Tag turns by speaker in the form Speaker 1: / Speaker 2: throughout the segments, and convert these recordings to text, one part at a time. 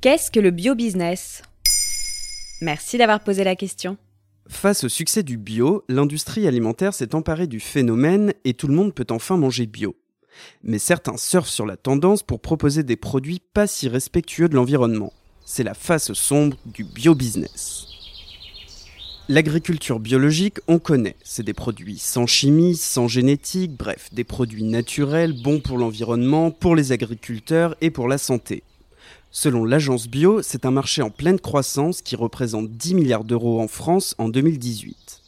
Speaker 1: Qu'est-ce que le bio-business? Merci d'avoir posé la question.
Speaker 2: Face au succès du bio, l'industrie alimentaire s'est emparée du phénomène et tout le monde peut enfin manger bio. Mais certains surfent sur la tendance pour proposer des produits pas si respectueux de l'environnement. C'est la face sombre du bio-business. L'agriculture biologique, on connaît. C'est des produits sans chimie, sans génétique, bref, des produits naturels, bons pour l'environnement, pour les agriculteurs et pour la santé. Selon l'agence Bio, c'est un marché en pleine croissance qui représente 10 milliards d'euros en France en 2018.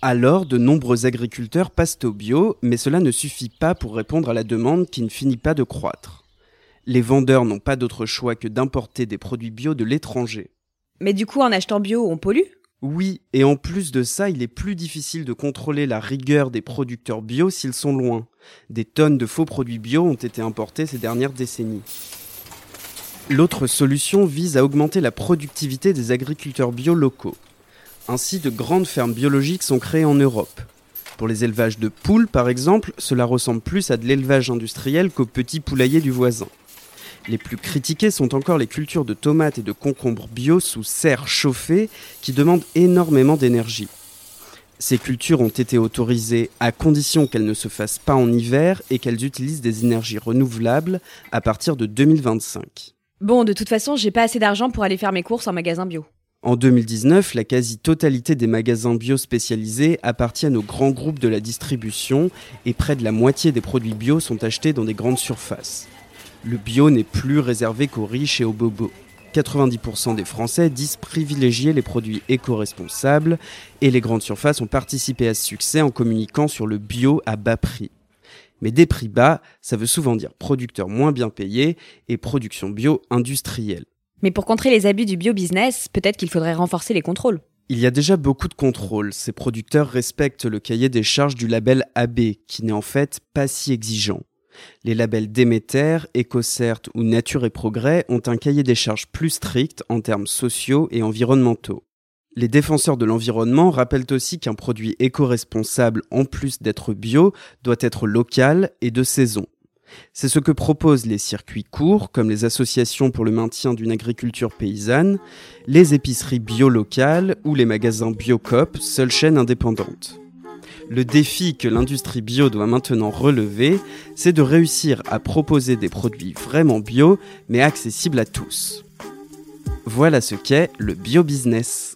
Speaker 2: Alors, de nombreux agriculteurs passent au bio, mais cela ne suffit pas pour répondre à la demande qui ne finit pas de croître. Les vendeurs n'ont pas d'autre choix que d'importer des produits bio de l'étranger.
Speaker 1: Mais du coup, en achetant bio, on pollue?
Speaker 2: Oui, et en plus de ça, il est plus difficile de contrôler la rigueur des producteurs bio s'ils sont loin. Des tonnes de faux produits bio ont été importés ces dernières décennies. L'autre solution vise à augmenter la productivité des agriculteurs bio locaux. Ainsi, de grandes fermes biologiques sont créées en Europe. Pour les élevages de poules, par exemple, cela ressemble plus à de l'élevage industriel qu'au petit poulailler du voisin. Les plus critiqués sont encore les cultures de tomates et de concombres bio sous serre chauffée qui demandent énormément d'énergie. Ces cultures ont été autorisées à condition qu'elles ne se fassent pas en hiver et qu'elles utilisent des énergies renouvelables à partir de 2025.
Speaker 1: Bon, de toute façon, j'ai pas assez d'argent pour aller faire mes courses en magasin bio.
Speaker 2: En 2019, la quasi-totalité des magasins bio spécialisés appartiennent aux grands groupes de la distribution et près de la moitié des produits bio sont achetés dans des grandes surfaces le bio n'est plus réservé qu'aux riches et aux bobos. 90% des Français disent privilégier les produits éco-responsables et les grandes surfaces ont participé à ce succès en communiquant sur le bio à bas prix. Mais des prix bas, ça veut souvent dire producteurs moins bien payés et production bio industrielle.
Speaker 1: Mais pour contrer les abus du bio-business, peut-être qu'il faudrait renforcer les contrôles.
Speaker 2: Il y a déjà beaucoup de contrôles. Ces producteurs respectent le cahier des charges du label AB, qui n'est en fait pas si exigeant. Les labels Déméter, EcoCert ou Nature et Progrès ont un cahier des charges plus strict en termes sociaux et environnementaux. Les défenseurs de l'environnement rappellent aussi qu'un produit éco-responsable, en plus d'être bio, doit être local et de saison. C'est ce que proposent les circuits courts, comme les associations pour le maintien d'une agriculture paysanne, les épiceries bio locales ou les magasins Biocop, seule chaîne indépendante. Le défi que l'industrie bio doit maintenant relever, c'est de réussir à proposer des produits vraiment bio, mais accessibles à tous. Voilà ce qu'est le bio-business.